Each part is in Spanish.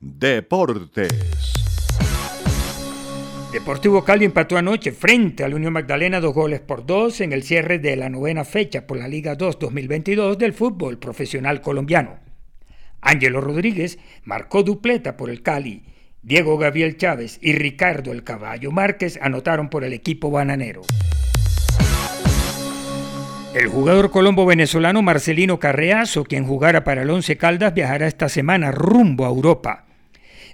Deportes. Deportivo Cali empató anoche frente a la Unión Magdalena dos goles por dos en el cierre de la novena fecha por la Liga 2 2022 del fútbol profesional colombiano. Ángelo Rodríguez marcó dupleta por el Cali. Diego Gabriel Chávez y Ricardo El Caballo Márquez anotaron por el equipo bananero. El jugador colombo venezolano Marcelino Carreazo, quien jugara para el Once Caldas, viajará esta semana rumbo a Europa.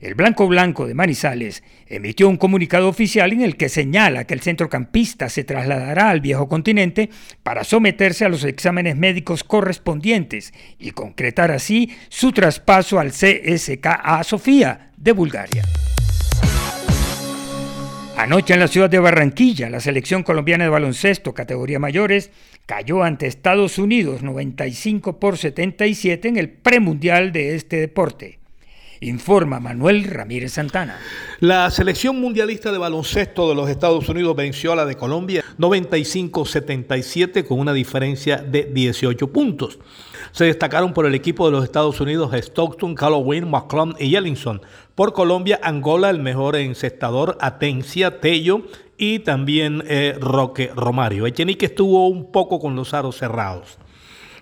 El Blanco Blanco de Manizales emitió un comunicado oficial en el que señala que el centrocampista se trasladará al viejo continente para someterse a los exámenes médicos correspondientes y concretar así su traspaso al CSKA Sofía de Bulgaria. Anoche en la ciudad de Barranquilla, la selección colombiana de baloncesto categoría mayores cayó ante Estados Unidos 95 por 77 en el premundial de este deporte. Informa Manuel Ramírez Santana. La selección mundialista de baloncesto de los Estados Unidos venció a la de Colombia 95-77 con una diferencia de 18 puntos. Se destacaron por el equipo de los Estados Unidos Stockton, Halloween, McClung y Ellingson. Por Colombia, Angola, el mejor encestador, Atencia, Tello y también eh, Roque Romario. Echenique estuvo un poco con los aros cerrados.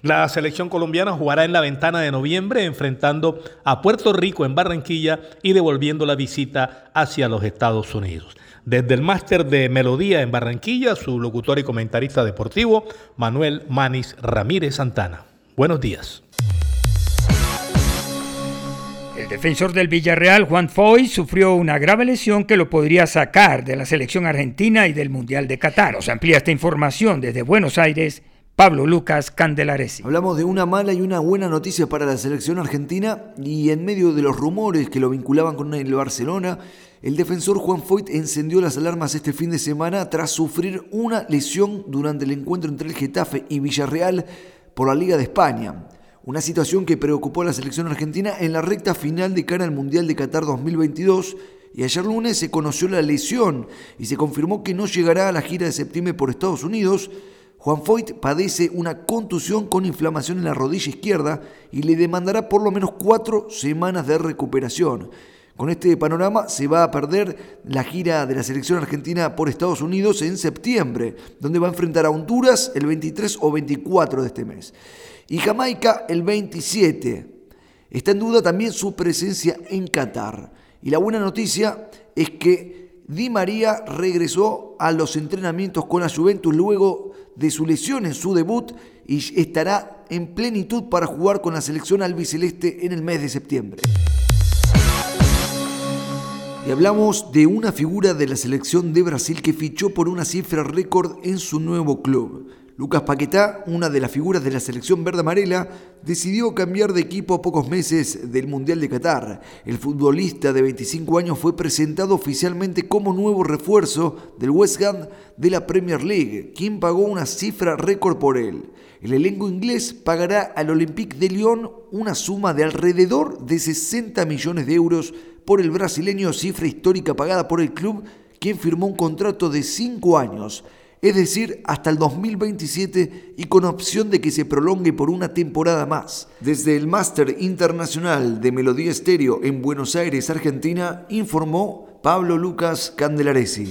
La selección colombiana jugará en la ventana de noviembre enfrentando a Puerto Rico en Barranquilla y devolviendo la visita hacia los Estados Unidos. Desde el máster de Melodía en Barranquilla, su locutor y comentarista deportivo, Manuel Manis Ramírez Santana. Buenos días. El defensor del Villarreal, Juan Foy, sufrió una grave lesión que lo podría sacar de la selección argentina y del Mundial de Qatar. Os amplía esta información desde Buenos Aires, Pablo Lucas Candelaresi. Hablamos de una mala y una buena noticia para la selección argentina y en medio de los rumores que lo vinculaban con el Barcelona, el defensor Juan Foyt encendió las alarmas este fin de semana tras sufrir una lesión durante el encuentro entre el Getafe y Villarreal por la Liga de España. Una situación que preocupó a la selección argentina en la recta final de cara al Mundial de Qatar 2022 y ayer lunes se conoció la lesión y se confirmó que no llegará a la gira de septiembre por Estados Unidos Juan Foyt padece una contusión con inflamación en la rodilla izquierda y le demandará por lo menos cuatro semanas de recuperación. Con este panorama se va a perder la gira de la selección argentina por Estados Unidos en septiembre, donde va a enfrentar a Honduras el 23 o 24 de este mes. Y Jamaica el 27. Está en duda también su presencia en Qatar. Y la buena noticia es que Di María regresó a los entrenamientos con la Juventus luego de su lesión en su debut y estará en plenitud para jugar con la selección albiceleste en el mes de septiembre. Y hablamos de una figura de la selección de Brasil que fichó por una cifra récord en su nuevo club. Lucas Paquetá, una de las figuras de la selección verde amarela, decidió cambiar de equipo a pocos meses del Mundial de Qatar. El futbolista de 25 años fue presentado oficialmente como nuevo refuerzo del West Ham de la Premier League, quien pagó una cifra récord por él. El elenco inglés pagará al Olympique de Lyon una suma de alrededor de 60 millones de euros por el brasileño, cifra histórica pagada por el club, quien firmó un contrato de 5 años es decir, hasta el 2027 y con opción de que se prolongue por una temporada más. Desde el Máster Internacional de Melodía Estéreo en Buenos Aires, Argentina, informó Pablo Lucas Candelaresi.